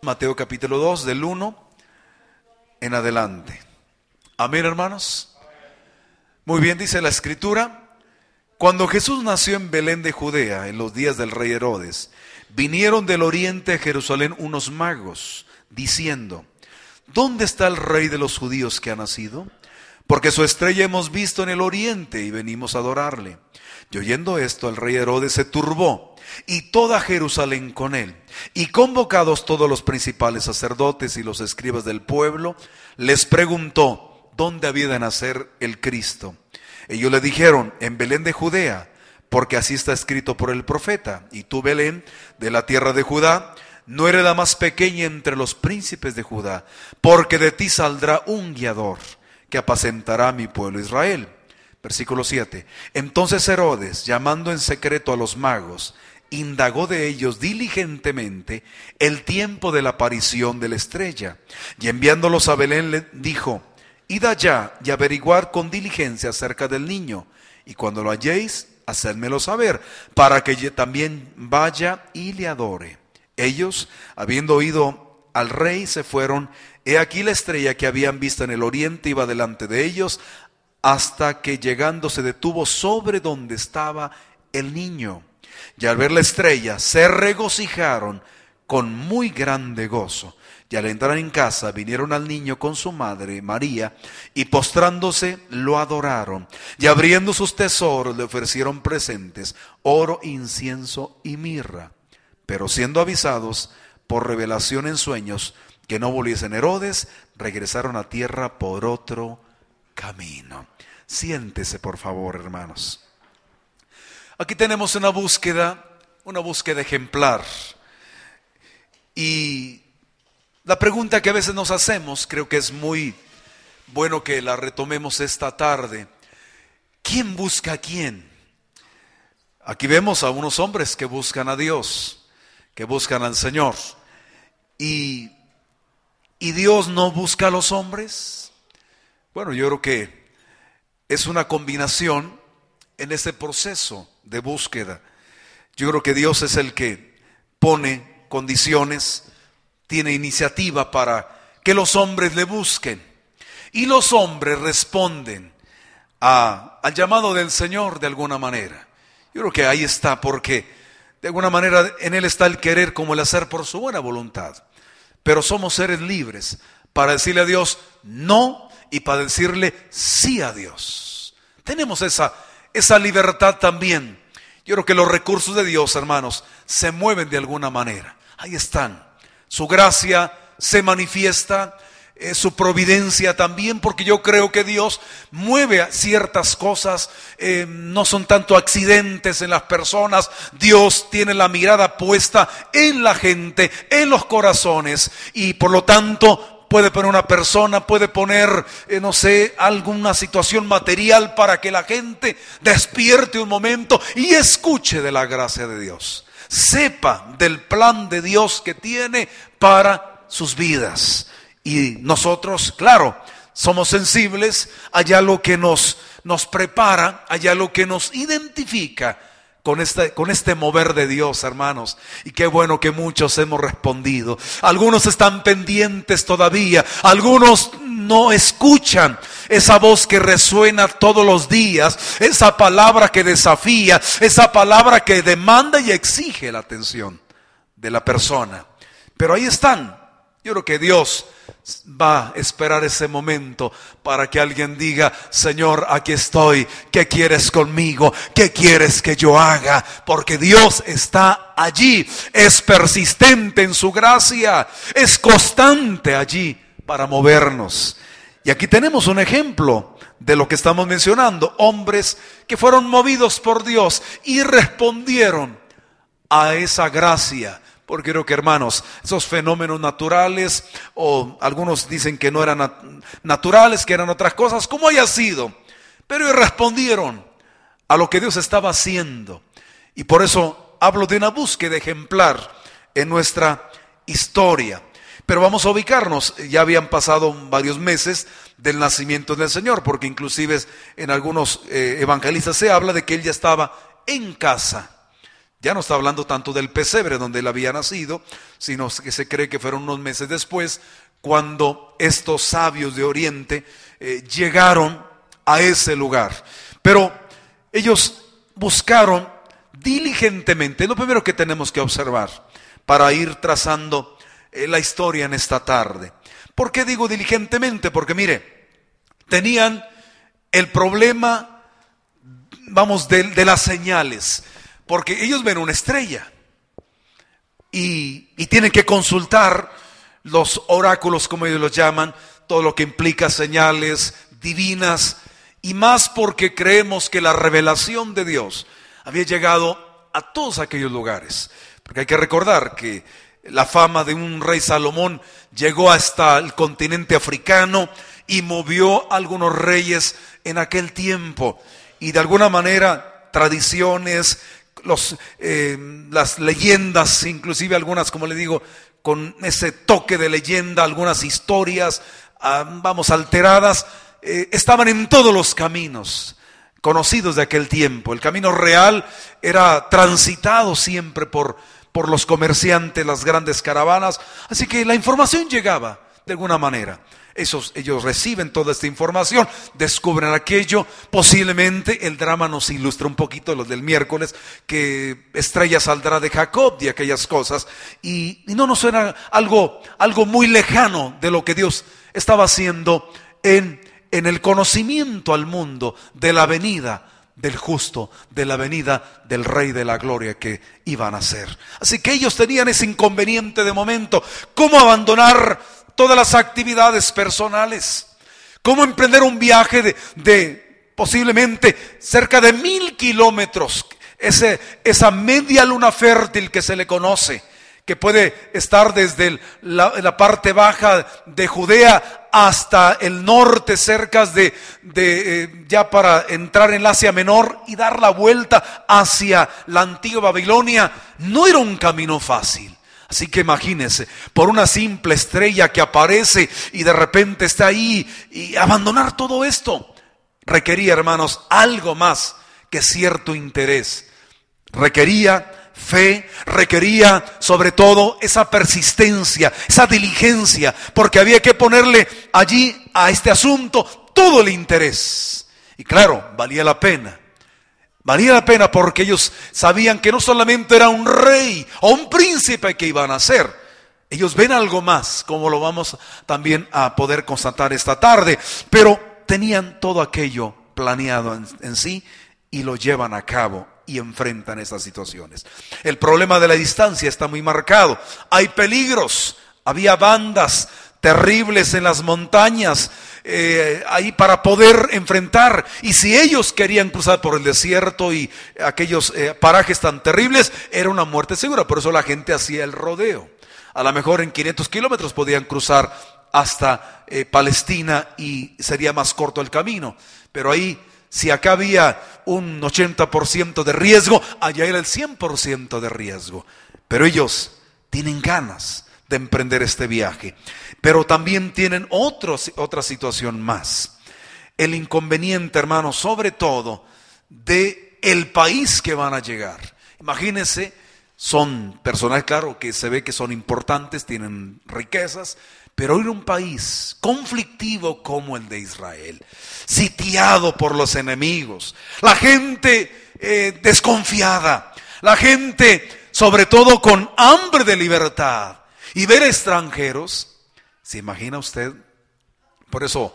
Mateo capítulo 2, del 1 en adelante. Amén, hermanos. Muy bien, dice la escritura. Cuando Jesús nació en Belén de Judea, en los días del rey Herodes, vinieron del oriente a Jerusalén unos magos, diciendo, ¿dónde está el rey de los judíos que ha nacido? Porque su estrella hemos visto en el oriente y venimos a adorarle. Y oyendo esto, el rey Herodes se turbó y toda Jerusalén con él. Y convocados todos los principales sacerdotes y los escribas del pueblo, les preguntó dónde había de nacer el Cristo. Ellos le dijeron, en Belén de Judea, porque así está escrito por el profeta. Y tú, Belén, de la tierra de Judá, no eres la más pequeña entre los príncipes de Judá, porque de ti saldrá un guiador que apacentará a mi pueblo Israel. Versículo 7. Entonces Herodes, llamando en secreto a los magos, indagó de ellos diligentemente el tiempo de la aparición de la estrella. Y enviándolos a Belén le dijo, Id allá y averiguar con diligencia acerca del niño, y cuando lo halléis, hacedmelo saber, para que yo también vaya y le adore. Ellos, habiendo oído al rey, se fueron. He aquí la estrella que habían visto en el oriente iba delante de ellos, hasta que llegando se detuvo sobre donde estaba el niño. Y al ver la estrella se regocijaron con muy grande gozo. Y al entrar en casa vinieron al niño con su madre María y postrándose lo adoraron. Y abriendo sus tesoros le ofrecieron presentes, oro, incienso y mirra. Pero siendo avisados por revelación en sueños que no volviesen Herodes, regresaron a tierra por otro camino. Siéntese, por favor, hermanos. Aquí tenemos una búsqueda, una búsqueda ejemplar. Y la pregunta que a veces nos hacemos, creo que es muy bueno que la retomemos esta tarde. ¿Quién busca a quién? Aquí vemos a unos hombres que buscan a Dios, que buscan al Señor. ¿Y, y Dios no busca a los hombres? Bueno, yo creo que es una combinación en ese proceso de búsqueda. Yo creo que Dios es el que pone condiciones, tiene iniciativa para que los hombres le busquen. Y los hombres responden a, al llamado del Señor de alguna manera. Yo creo que ahí está, porque de alguna manera en Él está el querer como el hacer por su buena voluntad. Pero somos seres libres para decirle a Dios no y para decirle sí a Dios. Tenemos esa esa libertad también. Yo creo que los recursos de Dios, hermanos, se mueven de alguna manera. Ahí están. Su gracia se manifiesta, su providencia también, porque yo creo que Dios mueve ciertas cosas, eh, no son tanto accidentes en las personas, Dios tiene la mirada puesta en la gente, en los corazones, y por lo tanto puede poner una persona, puede poner, eh, no sé, alguna situación material para que la gente despierte un momento y escuche de la gracia de Dios. Sepa del plan de Dios que tiene para sus vidas. Y nosotros, claro, somos sensibles allá lo que nos, nos prepara, allá lo que nos identifica con este, con este mover de Dios, hermanos. Y qué bueno que muchos hemos respondido. Algunos están pendientes todavía, algunos no escuchan esa voz que resuena todos los días, esa palabra que desafía, esa palabra que demanda y exige la atención de la persona. Pero ahí están. Yo creo que Dios va a esperar ese momento para que alguien diga, Señor, aquí estoy, ¿qué quieres conmigo? ¿Qué quieres que yo haga? Porque Dios está allí, es persistente en su gracia, es constante allí para movernos. Y aquí tenemos un ejemplo de lo que estamos mencionando, hombres que fueron movidos por Dios y respondieron a esa gracia porque creo que hermanos, esos fenómenos naturales, o algunos dicen que no eran naturales, que eran otras cosas, como haya sido, pero respondieron a lo que Dios estaba haciendo. Y por eso hablo de una búsqueda ejemplar en nuestra historia. Pero vamos a ubicarnos, ya habían pasado varios meses del nacimiento del Señor, porque inclusive en algunos eh, evangelistas se habla de que Él ya estaba en casa Ya no está hablando tanto del pesebre donde él había nacido, sino que se cree que fueron unos meses después cuando estos sabios de Oriente eh, llegaron a ese lugar. Pero ellos buscaron diligentemente, lo primero que tenemos que observar para ir trazando eh, la historia en esta tarde. ¿Por qué digo diligentemente? Porque mire, tenían el problema, vamos, de, de las señales, porque ellos ven una estrella y, y tienen que consultar los oráculos, como ellos los llaman, todo lo que implica señales divinas, y más porque creemos que la revelación de Dios había llegado a todos aquellos lugares. Porque hay que recordar que la fama de un rey Salomón llegó hasta el continente africano y movió a algunos reyes en aquel tiempo. Y de alguna manera tradiciones, eh, las leyendas, inclusive algunas, como le digo, con ese toque de leyenda, algunas historias, ah, vamos, alteradas, eh, estaban en todos los caminos conocidos de aquel tiempo. El camino real era transitado siempre por, por los comerciantes, las grandes caravanas, así que la información llegaba de alguna manera. Esos, ellos reciben toda esta información, descubren aquello. Posiblemente el drama nos ilustra un poquito, lo del miércoles, que estrella saldrá de Jacob y aquellas cosas. Y, y no nos suena algo, algo muy lejano de lo que Dios estaba haciendo en, en el conocimiento al mundo de la venida del justo, de la venida del Rey de la Gloria que iban a ser. Así que ellos tenían ese inconveniente de momento. ¿Cómo abandonar todas las actividades personales. ¿Cómo emprender un viaje de, de posiblemente cerca de mil kilómetros? Ese, esa media luna fértil que se le conoce, que puede estar desde la, parte baja de Judea hasta el norte, cerca de, de eh, ya para entrar en Asia Menor y dar la vuelta hacia la antigua Babilonia, no era un camino fácil. Así que imagínense, por una simple estrella que aparece y de repente está ahí y abandonar todo esto requería, hermanos, algo más que cierto interés. Requería fe, requería sobre todo esa persistencia, esa diligencia, porque había que ponerle allí a este asunto todo el interés. Y claro, valía la pena. Valía la pena porque ellos sabían que no solamente era un rey o un príncipe que iban a ser, ellos ven algo más, como lo vamos también a poder constatar esta tarde, pero tenían todo aquello planeado en, en sí y lo llevan a cabo y enfrentan esas situaciones. El problema de la distancia está muy marcado. Hay peligros, había bandas terribles en las montañas, eh, ahí para poder enfrentar. Y si ellos querían cruzar por el desierto y aquellos eh, parajes tan terribles, era una muerte segura. Por eso la gente hacía el rodeo. A lo mejor en 500 kilómetros podían cruzar hasta eh, Palestina y sería más corto el camino. Pero ahí, si acá había un 80% de riesgo, allá era el 100% de riesgo. Pero ellos tienen ganas de emprender este viaje. Pero también tienen otra situación más. El inconveniente, hermano, sobre todo de el país que van a llegar. Imagínense, son personas, claro, que se ve que son importantes, tienen riquezas, pero en un país conflictivo como el de Israel, sitiado por los enemigos, la gente eh, desconfiada, la gente sobre todo con hambre de libertad y ver extranjeros, ¿Se imagina usted? Por eso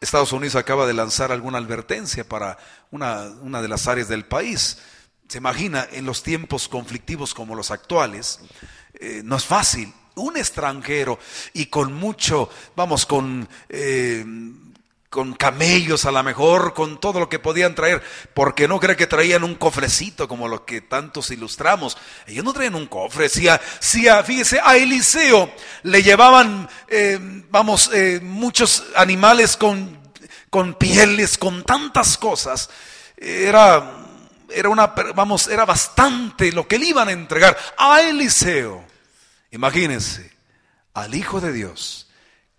Estados Unidos acaba de lanzar alguna advertencia para una, una, de las áreas del país. Se imagina en los tiempos conflictivos como los actuales, eh, no es fácil. Un extranjero y con mucho, vamos, con eh, con camellos a lo mejor, con todo lo que podían traer, porque no cree que traían un cofrecito como lo que tantos ilustramos. Ellos no traían un cofre, si a, si a fíjese, a Eliseo le llevaban, eh, vamos, eh, muchos animales con, con pieles, con tantas cosas, era, era una, vamos, era bastante lo que le iban a entregar a Eliseo. Imagínense, al Hijo de Dios,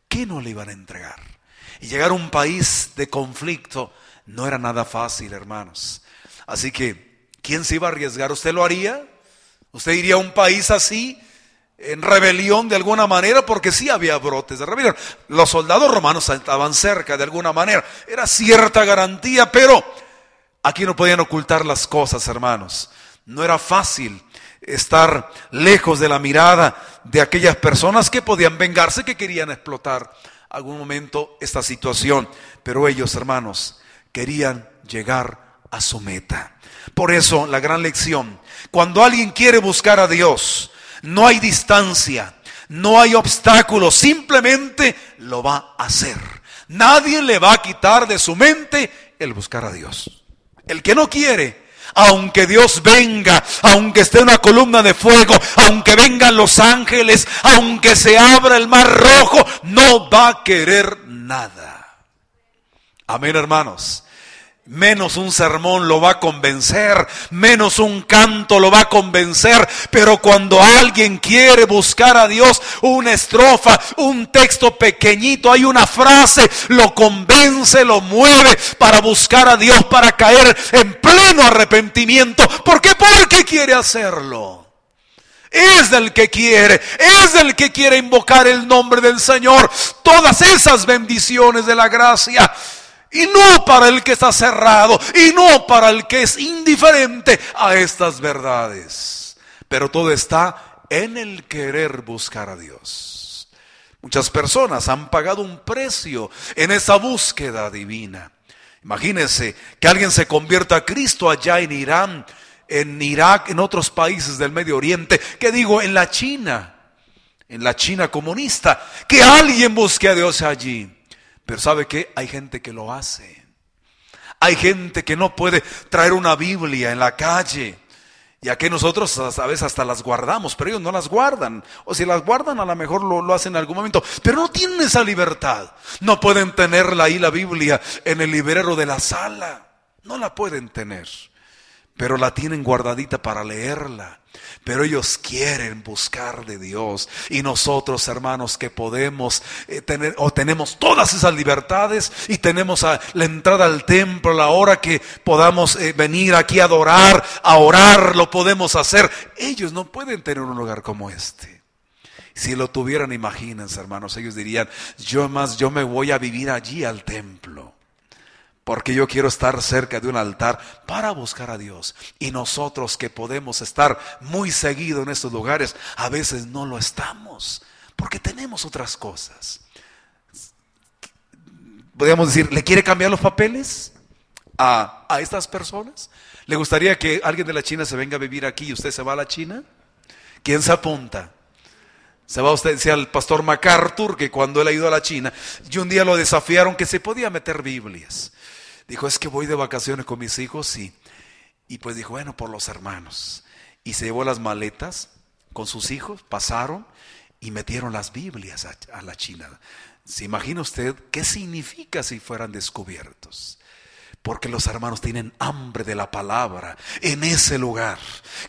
¿qué no le iban a entregar? Y llegar a un país de conflicto no era nada fácil, hermanos. Así que ¿quién se iba a arriesgar? ¿Usted lo haría? ¿Usted iría a un país así? en rebelión de alguna manera, porque sí había brotes de rebelión. Los soldados romanos estaban cerca de alguna manera, era cierta garantía, pero aquí no podían ocultar las cosas, hermanos. No era fácil estar lejos de la mirada de aquellas personas que podían vengarse, que querían explotar algún momento esta situación, pero ellos, hermanos, querían llegar a su meta. Por eso la gran lección, cuando alguien quiere buscar a Dios, no hay distancia, no hay obstáculo, simplemente lo va a hacer. Nadie le va a quitar de su mente el buscar a Dios. El que no quiere, aunque Dios venga, aunque esté una columna de fuego, aunque vengan los ángeles, aunque se abra el mar rojo, no va a querer nada. Amén, hermanos menos un sermón lo va a convencer, menos un canto lo va a convencer, pero cuando alguien quiere buscar a Dios, una estrofa, un texto pequeñito, hay una frase, lo convence, lo mueve para buscar a Dios, para caer en pleno arrepentimiento. ¿Por qué? Porque quiere hacerlo. Es del que quiere, es del que quiere invocar el nombre del Señor. Todas esas bendiciones de la gracia y no para el que está cerrado, y no para el que es indiferente a estas verdades. Pero todo está en el querer buscar a Dios. Muchas personas han pagado un precio en esa búsqueda divina. Imagínense que alguien se convierta a Cristo allá en Irán, en Irak, en otros países del Medio Oriente, que digo, en la China, en la China comunista, que alguien busque a Dios allí. Pero ¿sabe qué? Hay gente que lo hace. Hay gente que no puede traer una Biblia en la calle. Y aquí nosotros a veces hasta las guardamos, pero ellos no las guardan. O si las guardan, a lo mejor lo, lo, hacen en algún momento. Pero no tienen esa libertad. No pueden tenerla ahí la Biblia en el librero de la sala. No la pueden tener. Pero la tienen guardadita para leerla. Pero ellos quieren buscar de Dios. Y nosotros, hermanos, que podemos eh, tener o tenemos todas esas libertades y tenemos la entrada al templo, la hora que podamos eh, venir aquí a adorar, a orar, lo podemos hacer. Ellos no pueden tener un lugar como este. Si lo tuvieran, imagínense, hermanos, ellos dirían, yo más, yo me voy a vivir allí al templo porque yo quiero estar cerca de un altar para buscar a Dios. Y nosotros que podemos estar muy seguido en estos lugares, a veces no lo estamos, porque tenemos otras cosas. Podríamos decir, ¿le quiere cambiar los papeles a, a estas personas? ¿Le gustaría que alguien de la China se venga a vivir aquí y usted se va a la China? ¿Quién se apunta? Se va usted, decía el pastor MacArthur, que cuando él ha ido a la China, y un día lo desafiaron que se podía meter Biblias. Dijo, es que voy de vacaciones con mis hijos y, y pues dijo, bueno, por los hermanos. Y se llevó las maletas con sus hijos, pasaron y metieron las Biblias a, a la China. ¿Se imagina usted qué significa si fueran descubiertos? Porque los hermanos tienen hambre de la palabra en ese lugar.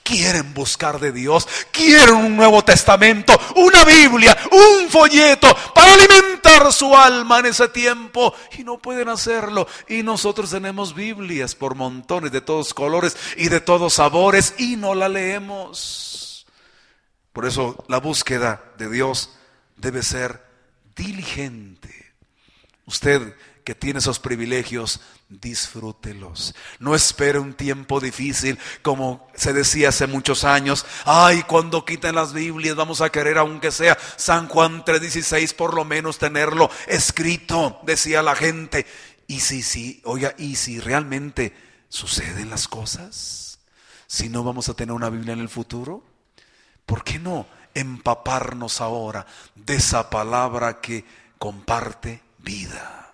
Quieren buscar de Dios, quieren un Nuevo Testamento, una Biblia, un folleto para alimentar su alma en ese tiempo. Y no pueden hacerlo. Y nosotros tenemos Biblias por montones de todos colores y de todos sabores y no la leemos. Por eso la búsqueda de Dios debe ser diligente. Usted que tiene esos privilegios, disfrútelos. No espere un tiempo difícil, como se decía hace muchos años. Ay, cuando quiten las Biblias, vamos a querer, aunque sea San Juan 3:16, por lo menos tenerlo escrito, decía la gente. Y si, sí, oiga, y si realmente suceden las cosas, si no vamos a tener una Biblia en el futuro, ¿por qué no empaparnos ahora de esa palabra que comparte vida?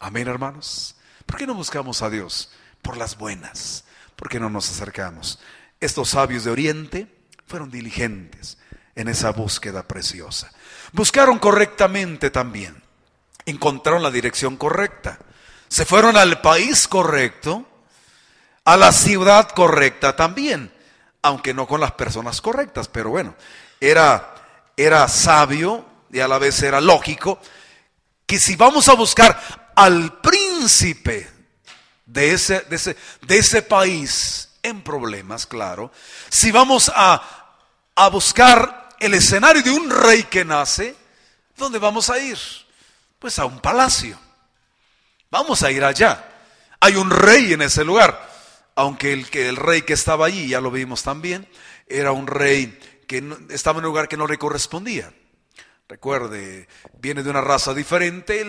Amén, hermanos. ¿Por qué no buscamos a Dios? Por las buenas. ¿Por qué no nos acercamos? Estos sabios de Oriente fueron diligentes en esa búsqueda preciosa. Buscaron correctamente también. Encontraron la dirección correcta. Se fueron al país correcto, a la ciudad correcta también, aunque no con las personas correctas, pero bueno, era, era sabio y a la vez era lógico que si vamos a buscar al príncipe de ese, de ese, de ese país en problemas, claro, si vamos a, a buscar el escenario de un rey que nace, ¿dónde vamos a ir? Pues a un palacio. Vamos a ir allá. Hay un rey en ese lugar, aunque el, que el rey que estaba allí, ya lo vimos también, era un rey que estaba en un lugar que no le correspondía. Recuerde, viene de una raza diferente,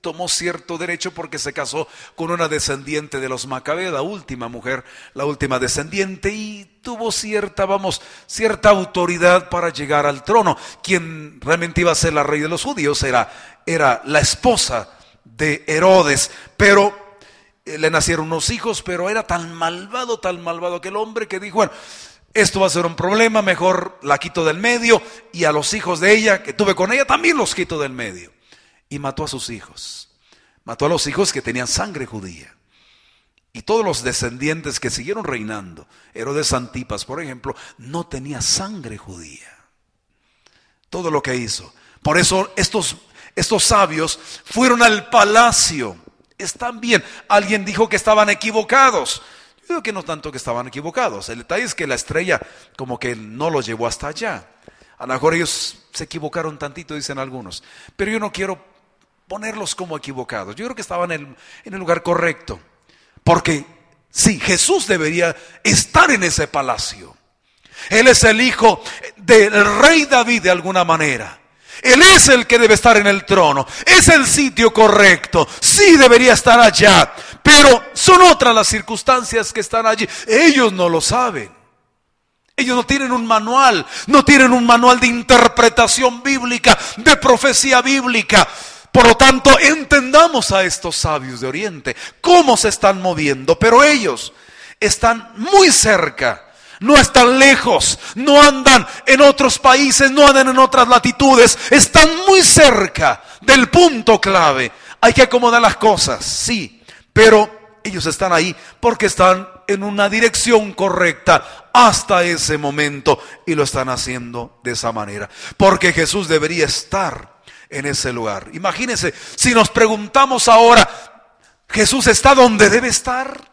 tomó cierto derecho porque se casó con una descendiente de los Macabeos, la última mujer, la última descendiente, y tuvo cierta, vamos, cierta autoridad para llegar al trono. Quien realmente iba a ser la rey de los judíos era, era la esposa de Herodes, pero eh, le nacieron unos hijos, pero era tan malvado, tan malvado aquel hombre que dijo, bueno, esto va a ser un problema, mejor la quito del medio y a los hijos de ella que tuve con ella también los quito del medio. Y mató a sus hijos. Mató a los hijos que tenían sangre judía. Y todos los descendientes que siguieron reinando, Herodes Antipas, por ejemplo, no tenía sangre judía. Todo lo que hizo. Por eso estos, estos sabios fueron al palacio. Están bien. Alguien dijo que estaban equivocados. Yo que no tanto que estaban equivocados. El detalle es que la estrella como que no los llevó hasta allá. A lo mejor ellos se equivocaron tantito, dicen algunos. Pero yo no quiero ponerlos como equivocados. Yo creo que estaban en el, lugar correcto. Porque sí, Jesús debería estar en ese palacio. Él es el hijo del rey David de alguna manera. Él es el que debe estar en el trono. Es el sitio correcto. Sí debería estar allá. Pero son otras las circunstancias que están allí. Ellos no lo saben. Ellos no tienen un manual. No tienen un manual de interpretación bíblica, de profecía bíblica. Por lo tanto, entendamos a estos sabios de Oriente, cómo se están moviendo. Pero ellos están muy cerca no están lejos, no andan en otros países, no andan en otras latitudes, están muy cerca del punto clave. Hay que acomodar las cosas, sí, pero ellos están ahí porque están en una dirección correcta hasta ese momento y lo están haciendo de esa manera. Porque Jesús debería estar en ese lugar. Imagínense, si nos preguntamos ahora, ¿Jesús está donde debe estar?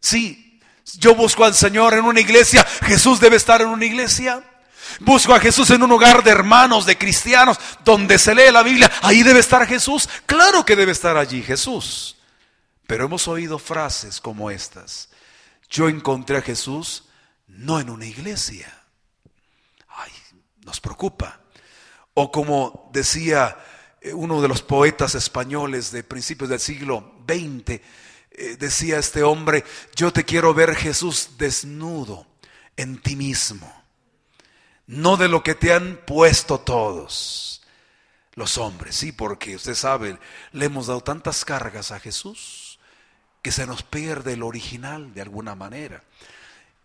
Sí, yo busco al Señor en una iglesia, Jesús debe estar en una iglesia. Busco a Jesús en un hogar de hermanos, de cristianos, donde se lee la Biblia. Ahí debe estar Jesús. Claro que debe estar allí Jesús. Pero hemos oído frases como estas. Yo encontré a Jesús no en una iglesia. Ay, nos preocupa. O como decía eh, uno de los poetas españoles de principios del siglo XX, eh, decía este hombre, yo te quiero ver Jesús desnudo en ti mismo, no de lo que te han puesto todos los hombres, sí, porque usted sabe, le hemos dado tantas cargas a Jesús que se nos pierde el original de alguna manera.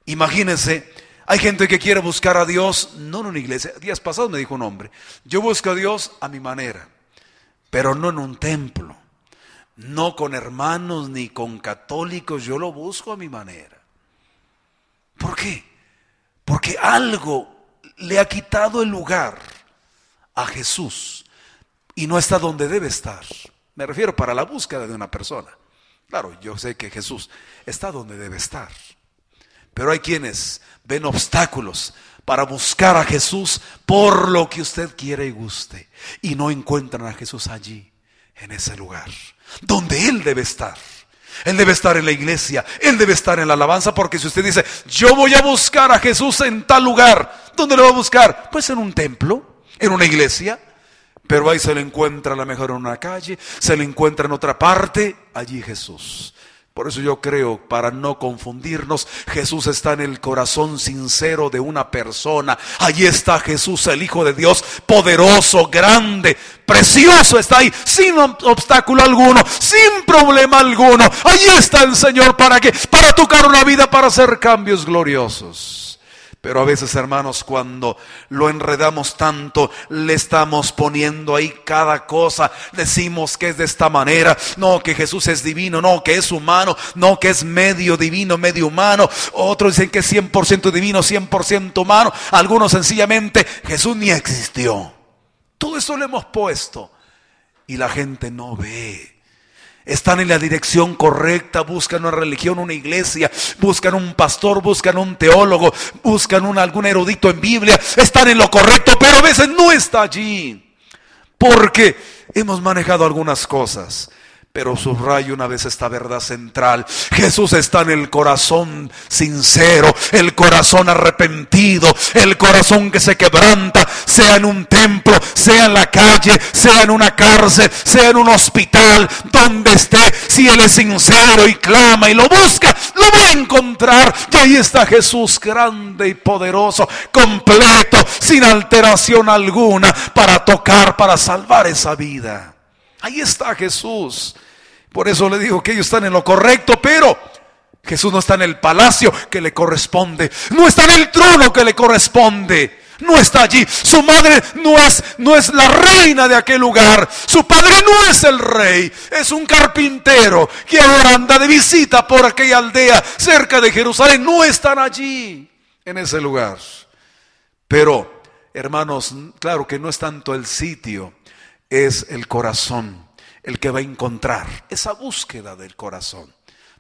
Imagínense, hay gente que quiere buscar a Dios, no en una iglesia. Días pasados me dijo un hombre, yo busco a Dios a mi manera, pero no en un templo no con hermanos ni con católicos, yo lo busco a mi manera. ¿Por qué? Porque algo le ha quitado el lugar a Jesús y no está donde debe estar. Me refiero para la búsqueda de una persona. Claro, yo sé que Jesús está donde debe estar. Pero hay quienes ven obstáculos para buscar a Jesús por lo que usted quiere y guste y no encuentran a Jesús allí, en ese lugar donde Él debe estar. Él debe estar en la iglesia, Él debe estar en la alabanza, porque si usted dice, yo voy a buscar a Jesús en tal lugar, ¿dónde lo va a buscar? Pues en un templo, en una iglesia, pero ahí se le encuentra a lo mejor en una calle, se le encuentra en otra parte, allí Jesús. Por eso yo creo, para no confundirnos, Jesús está en el corazón sincero de una persona. Allí está Jesús, el Hijo de Dios, poderoso, grande, precioso está ahí, sin obstáculo alguno, sin problema alguno. Allí está el Señor para que, para tocar una vida, para hacer cambios gloriosos. Pero a veces, hermanos, cuando lo enredamos tanto, le estamos poniendo ahí cada cosa. Decimos que es de esta manera. No, que Jesús es divino. No, que es humano. No, que es medio divino, medio humano. Otros dicen que es 100% divino, 100% humano. Algunos sencillamente, Jesús ni existió. Todo eso lo hemos puesto. Y la gente no ve. Están en la dirección correcta, buscan una religión, una iglesia, buscan un pastor, buscan un teólogo, buscan un, algún erudito en Biblia, están en lo correcto, pero a veces no está allí. Porque hemos manejado algunas cosas pero subrayo una vez esta verdad central. Jesús está en el corazón sincero, el corazón arrepentido, el corazón que se quebranta, sea en un templo, sea en la calle, sea en una cárcel, sea en un hospital, donde esté. Si Él es sincero y clama y lo busca, lo va a encontrar. Y ahí está Jesús grande y poderoso, completo, sin alteración alguna, para tocar, para salvar esa vida. Ahí está Jesús. Por eso le digo que ellos están en lo correcto, pero Jesús no está en el palacio que le corresponde, no está en el trono que le corresponde. No está allí. Su madre no es, no es la reina de aquel lugar. Su padre no es el rey. Es un carpintero que ahora anda de visita por aquella aldea cerca de Jerusalén. No están allí, en ese lugar. Pero, hermanos, claro que no es tanto el sitio, es el corazón el que va a encontrar esa búsqueda del corazón.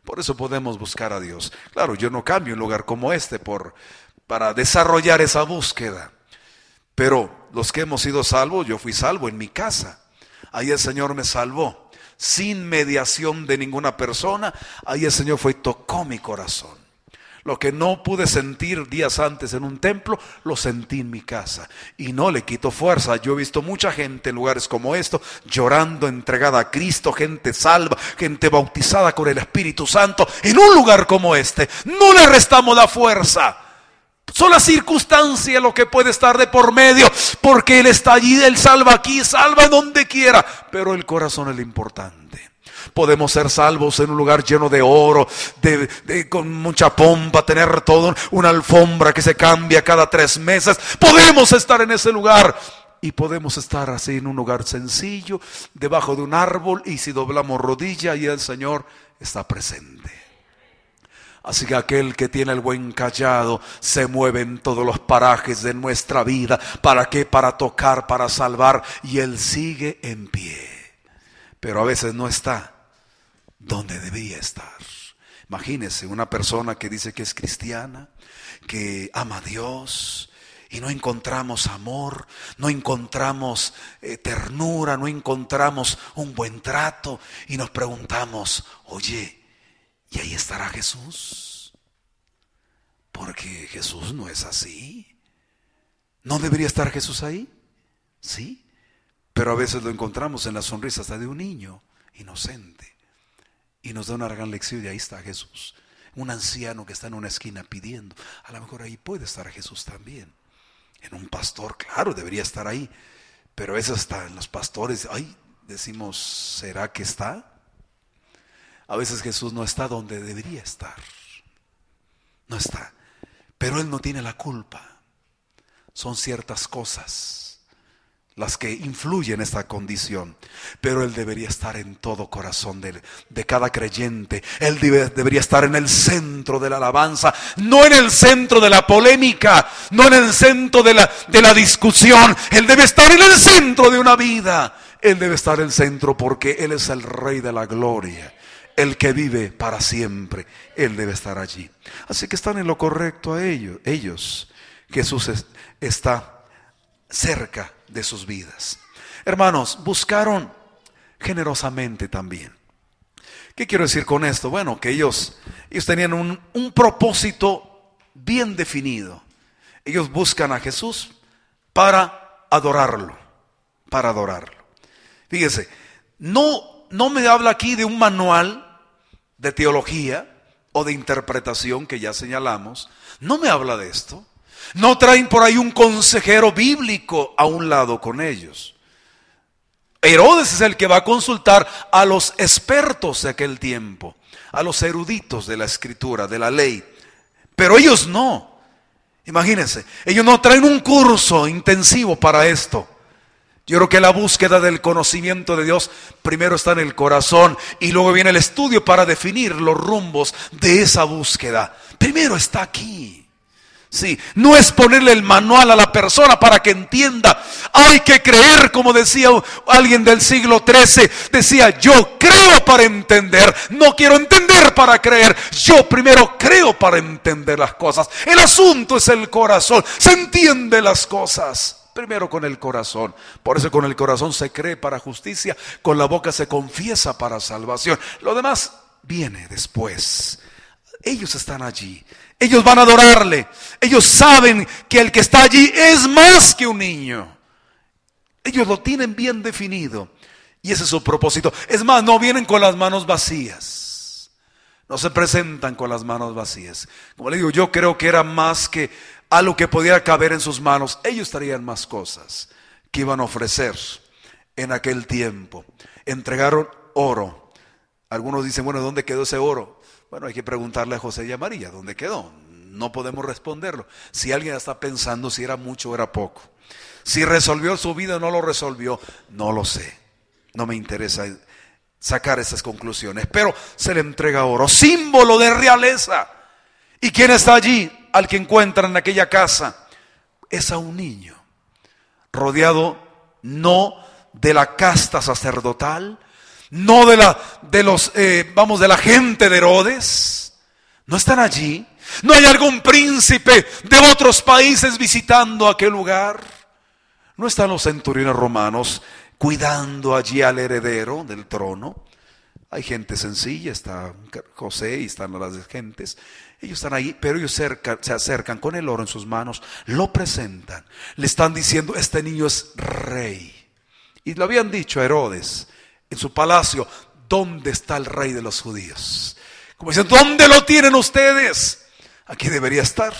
Por eso podemos buscar a Dios. Claro, yo no cambio un lugar como este por, para desarrollar esa búsqueda. Pero los que hemos sido salvos, yo fui salvo en mi casa. Ahí el Señor me salvó. Sin mediación de ninguna persona, ahí el Señor fue y tocó mi corazón. Lo que no pude sentir días antes en un templo, lo sentí en mi casa. Y no le quito fuerza. Yo he visto mucha gente en lugares como esto, llorando, entregada a Cristo, gente salva, gente bautizada con el Espíritu Santo, en un lugar como este. No le restamos la fuerza. Son las circunstancias lo que puede estar de por medio, porque Él está allí, Él salva aquí, salva donde quiera, pero el corazón es lo importante. Podemos ser salvos en un lugar lleno de oro, con mucha pompa, tener todo, una alfombra que se cambia cada tres meses. Podemos estar en ese lugar. Y podemos estar así en un lugar sencillo, debajo de un árbol, y si doblamos rodilla y el Señor está presente. Así que aquel que tiene el buen callado se mueve en todos los parajes de nuestra vida. ¿Para qué? Para tocar, para salvar. Y Él sigue en pie. Pero a veces no está donde debía estar. Imagínese una persona que dice que es cristiana, que ama a Dios y no encontramos amor, no encontramos eh, ternura, no encontramos un buen trato y nos preguntamos, oye, ¿y ahí estará Jesús? Porque Jesús no es así. ¿No debería estar Jesús ahí? Sí, pero a veces lo encontramos en la sonrisa hasta de un niño inocente y nos da una gran lección y ahí está Jesús. Un anciano que está en una esquina pidiendo. A lo mejor ahí puede estar Jesús también. En un pastor, claro, debería estar ahí. Pero eso está en los pastores. Ay, decimos, ¿será que está? A veces Jesús no está donde debería estar. No está. Pero Él no tiene la culpa. Son ciertas cosas las que influyen en esta condición. Pero Él debería estar en todo corazón de, de cada creyente. Él debería estar en el centro de la alabanza, no en el centro de la polémica, no en el centro de la, de la discusión. Él debe estar en el centro de una vida. Él debe estar en el centro porque Él es el Rey de la Gloria. El que vive para siempre, Él debe estar allí. Así que están en lo correcto a ellos. ellos. Jesús está cerca de sus vidas. Hermanos, buscaron generosamente también. ¿Qué quiero decir con esto? Bueno, que ellos, ellos tenían un, un propósito bien definido. Ellos buscan a Jesús para adorarlo, para adorarlo. Fíjese, no, no me habla aquí de un manual de teología o de interpretación que ya señalamos. No me habla de esto. No traen por ahí un consejero bíblico a un lado con ellos. Herodes es el que va a consultar a los expertos de aquel tiempo, a los eruditos de la escritura, de la ley. Pero ellos no. Imagínense, ellos no traen un curso intensivo para esto. Yo creo que la búsqueda del conocimiento de Dios primero está en el corazón y luego viene el estudio para definir los rumbos de esa búsqueda. Primero está aquí. Sí, no es ponerle el manual a la persona para que entienda. Hay que creer, como decía alguien del siglo XIII, decía, yo creo para entender, no quiero entender para creer, yo primero creo para entender las cosas. El asunto es el corazón, se entiende las cosas. Primero con el corazón. Por eso con el corazón se cree para justicia, con la boca se confiesa para salvación. Lo demás viene después. Ellos están allí. Ellos van a adorarle. Ellos saben que el que está allí es más que un niño. Ellos lo tienen bien definido. Y ese es su propósito. Es más, no vienen con las manos vacías. No se presentan con las manos vacías. Como le digo, yo creo que era más que algo que pudiera caber en sus manos. Ellos traían más cosas que iban a ofrecer en aquel tiempo. Entregaron oro. Algunos dicen, bueno, ¿dónde quedó ese oro? Bueno, hay que preguntarle a José y a María, ¿dónde quedó? No podemos responderlo. Si alguien está pensando si era mucho o era poco. Si resolvió su vida o no lo resolvió, no lo sé. No me interesa sacar esas conclusiones. Pero se le entrega oro, símbolo de realeza. ¿Y quién está allí? Al que encuentra en aquella casa. Es a un niño, rodeado no de la casta sacerdotal, no de la, de los, eh, vamos, de la gente de Herodes. No están allí. No hay algún príncipe de otros países visitando aquel lugar. No están los centuriones romanos cuidando allí al heredero del trono. Hay gente sencilla, está José y están las gentes. Ellos están ahí, pero ellos se acercan con el oro en sus manos, lo presentan. Le están diciendo, este niño es rey. Y lo habían dicho a Herodes en su palacio, ¿dónde está el rey de los judíos? Como dicen, ¿dónde lo tienen ustedes? Aquí debería estar.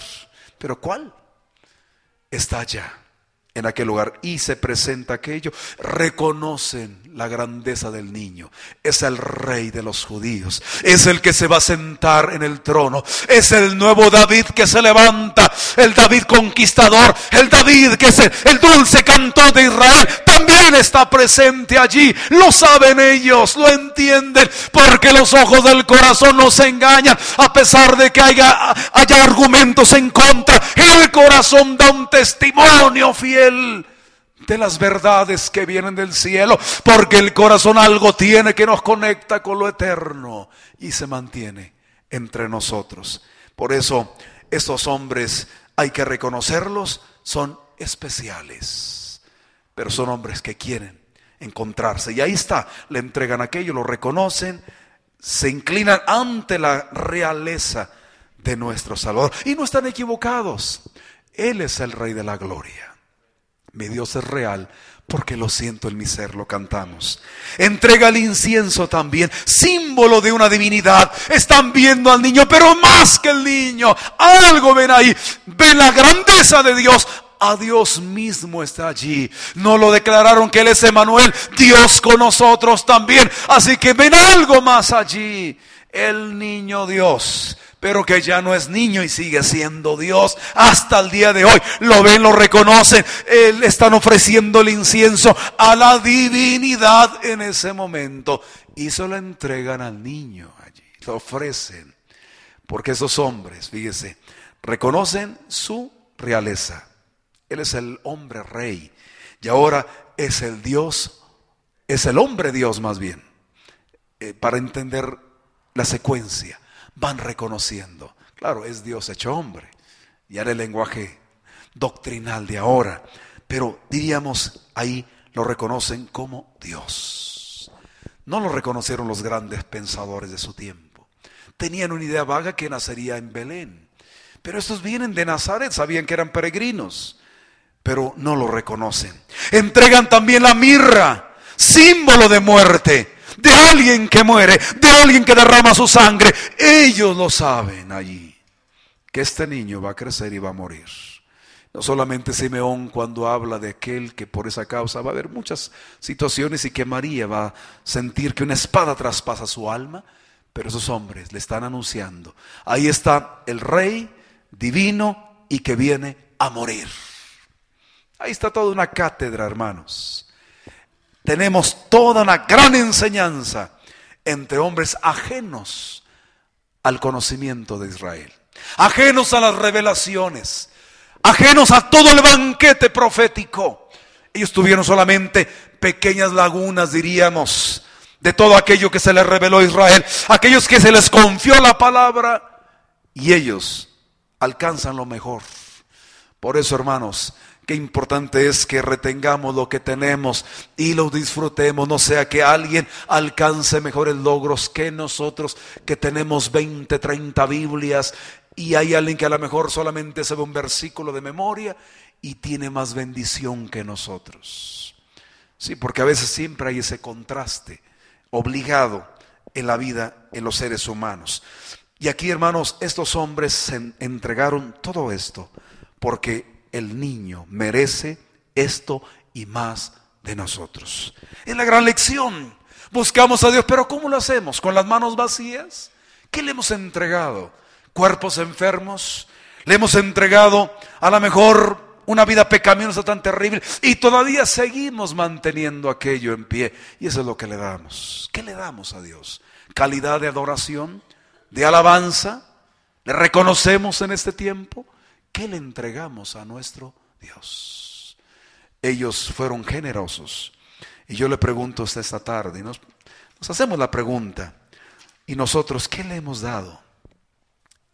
¿Pero cuál? Está allá, en aquel lugar. Y se presenta aquello. Reconocen la grandeza del niño. Es el rey de los judíos. Es el que se va a sentar en el trono. Es el nuevo David que se levanta. El David conquistador. El David que es el, dulce cantor de Israel. También está presente allí. Lo saben ellos, lo entienden. Porque los ojos del corazón no se engañan. A pesar de que haya, haya argumentos en contra. El corazón da un testimonio fiel de las verdades que vienen del cielo, porque el corazón algo tiene que nos conecta con lo eterno y se mantiene entre nosotros. Por eso estos hombres hay que reconocerlos, son especiales, pero son hombres que quieren encontrarse. Y ahí está, le entregan aquello, lo reconocen, se inclinan ante la realeza de nuestro Salvador. Y no están equivocados. Él es el Rey de la Gloria. Mi Dios es real porque lo siento en mi ser, lo cantamos. Entrega el incienso también, símbolo de una divinidad. Están viendo al niño, pero más que el niño, algo ven ahí. Ven la grandeza de Dios. A Dios mismo está allí. No lo declararon que Él es Emanuel, Dios con nosotros también. Así que ven algo más allí. El niño Dios pero que ya no es niño y sigue siendo Dios hasta el día de hoy. Lo ven, lo reconocen, le están ofreciendo el incienso a la divinidad en ese momento y se lo entregan al niño allí, lo ofrecen. Porque esos hombres, fíjese, reconocen su realeza. Él es el hombre rey y ahora es el Dios, es el hombre Dios más bien, eh, para entender la secuencia van reconociendo. Claro, es Dios hecho hombre. Ya en el lenguaje doctrinal de ahora. Pero diríamos, ahí lo reconocen como Dios. No lo reconocieron los grandes pensadores de su tiempo. Tenían una idea vaga que nacería en Belén. Pero estos vienen de Nazaret, sabían que eran peregrinos, pero no lo reconocen. Entregan también la mirra, símbolo de muerte de alguien que muere, de alguien que derrama su sangre. Ellos lo saben allí, que este niño va a crecer y va a morir. No solamente Simeón cuando habla de aquel que por esa causa va a haber muchas situaciones y que María va a sentir que una espada traspasa su alma, pero esos hombres le están anunciando, ahí está el rey divino y que viene a morir. Ahí está toda una cátedra, hermanos tenemos toda una gran enseñanza entre hombres ajenos al conocimiento de Israel. ajenos a las revelaciones, ajenos a todo el banquete profético. Ellos tuvieron solamente pequeñas lagunas, diríamos, de todo aquello que se les reveló a Israel, aquellos que se les confió la palabra y ellos alcanzan lo mejor. Por eso, hermanos, qué importante es que retengamos lo que tenemos y lo disfrutemos, no sea que alguien alcance mejores logros que nosotros, que tenemos 20, 30 Biblias y hay alguien que a lo mejor solamente sabe un versículo de memoria y tiene más bendición que nosotros. Sí, porque a veces siempre hay ese contraste obligado en la vida en los seres humanos. Y aquí, hermanos, estos hombres se entregaron todo esto porque el niño merece esto y más de nosotros. Es la gran lección. Buscamos a Dios, pero ¿cómo lo hacemos? ¿Con las manos vacías? ¿Qué le hemos entregado? ¿Cuerpos enfermos? ¿Le hemos entregado a lo mejor una vida pecaminosa tan terrible y todavía seguimos manteniendo aquello en pie. Y eso es lo que le damos. ¿Qué le damos a Dios? Calidad de adoración, de alabanza. ¿Le reconocemos en este tiempo? ¿Qué le entregamos a nuestro Dios? Ellos fueron generosos. Y yo le pregunto a esta tarde, nos, nos hacemos la pregunta, ¿y nosotros qué le hemos dado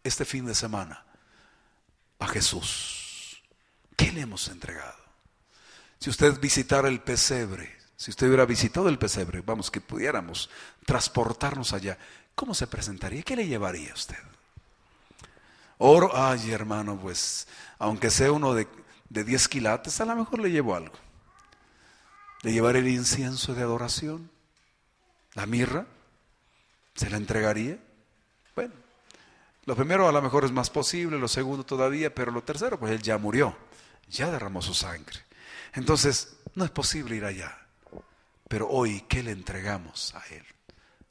este fin de semana a Jesús? ¿Qué le hemos entregado? Si usted visitara el pesebre, si usted hubiera visitado el pesebre, vamos, que pudiéramos transportarnos allá, ¿cómo se presentaría? ¿Qué le llevaría a usted? Oro, ay hermano, pues, aunque sea uno de, de 10 quilates, a lo mejor le llevo algo. Le llevaré el incienso de adoración, la mirra, ¿se la entregaría? Bueno, lo primero a lo mejor es más posible, lo segundo todavía, pero lo tercero, pues él ya murió ya derramó su sangre. Entonces, no es posible ir allá. Pero hoy, ¿qué le entregamos a Él?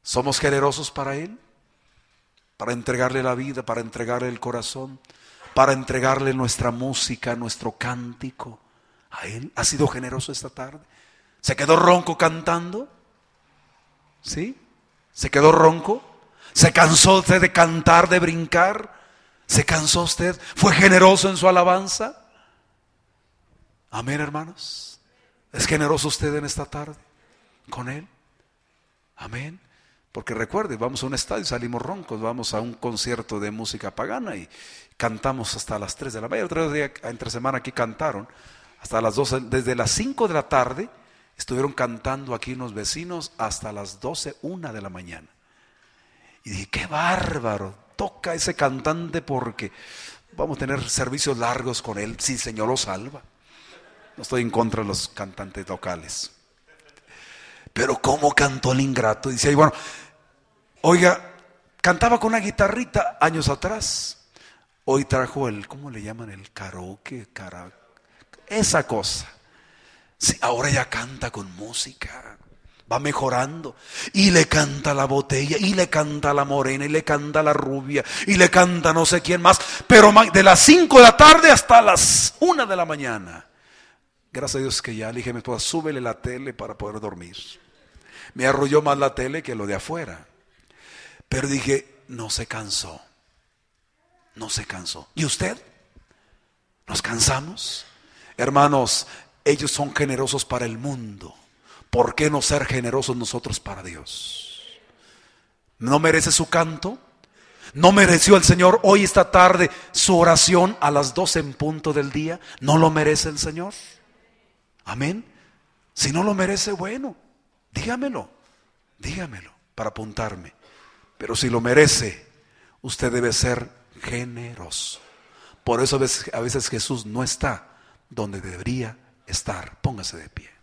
¿Somos generosos para Él? Para entregarle la vida, para entregarle el corazón, para entregarle nuestra música, nuestro cántico a Él. ¿Ha sido generoso esta tarde? ¿Se quedó ronco cantando? ¿Sí? ¿Se quedó ronco? ¿Se cansó usted de cantar, de brincar? ¿Se cansó usted? ¿Fue generoso en su alabanza? Amén, hermanos. ¿Es generoso usted en esta tarde con Él? Amén. Porque recuerde, vamos a un estadio salimos roncos, vamos a un concierto de música pagana y cantamos hasta las 3 de la mañana. Otro día, entre semana aquí cantaron hasta las 12, desde las 5 de la tarde estuvieron cantando aquí unos vecinos hasta las 12, 1 de la mañana. Y dije, qué bárbaro, toca ese cantante porque vamos a tener servicios largos con él, si el Señor lo salva. No estoy en contra de los cantantes locales. Pero cómo cantó el ingrato. Dice, bueno, oiga, cantaba con una guitarrita años atrás. Hoy trajo el, ¿cómo le llaman? El karaoke, esa cosa. Ahora ya canta con música. Va mejorando. Y le canta la botella, y le canta la morena, y le canta la rubia, y le canta no sé quién más. Pero de las 5 de la tarde hasta las 1 de la mañana. Gracias a Dios que ya le dije a súbele la tele para poder dormir. Me arrulló más la tele que lo de afuera. Pero dije, no se cansó. No se cansó. ¿Y usted? ¿Nos cansamos? Hermanos, ellos son generosos para el mundo. ¿Por qué no ser generosos nosotros para Dios? ¿No merece su canto? ¿No mereció el Señor hoy esta tarde su oración a las 12 en punto del día? ¿No lo merece el Señor? Amén. Si no lo merece, bueno, dígamelo, dígamelo para apuntarme. Pero si lo merece, usted debe ser generoso. Por eso a veces, Jesús no está donde debería estar. Póngase de pie.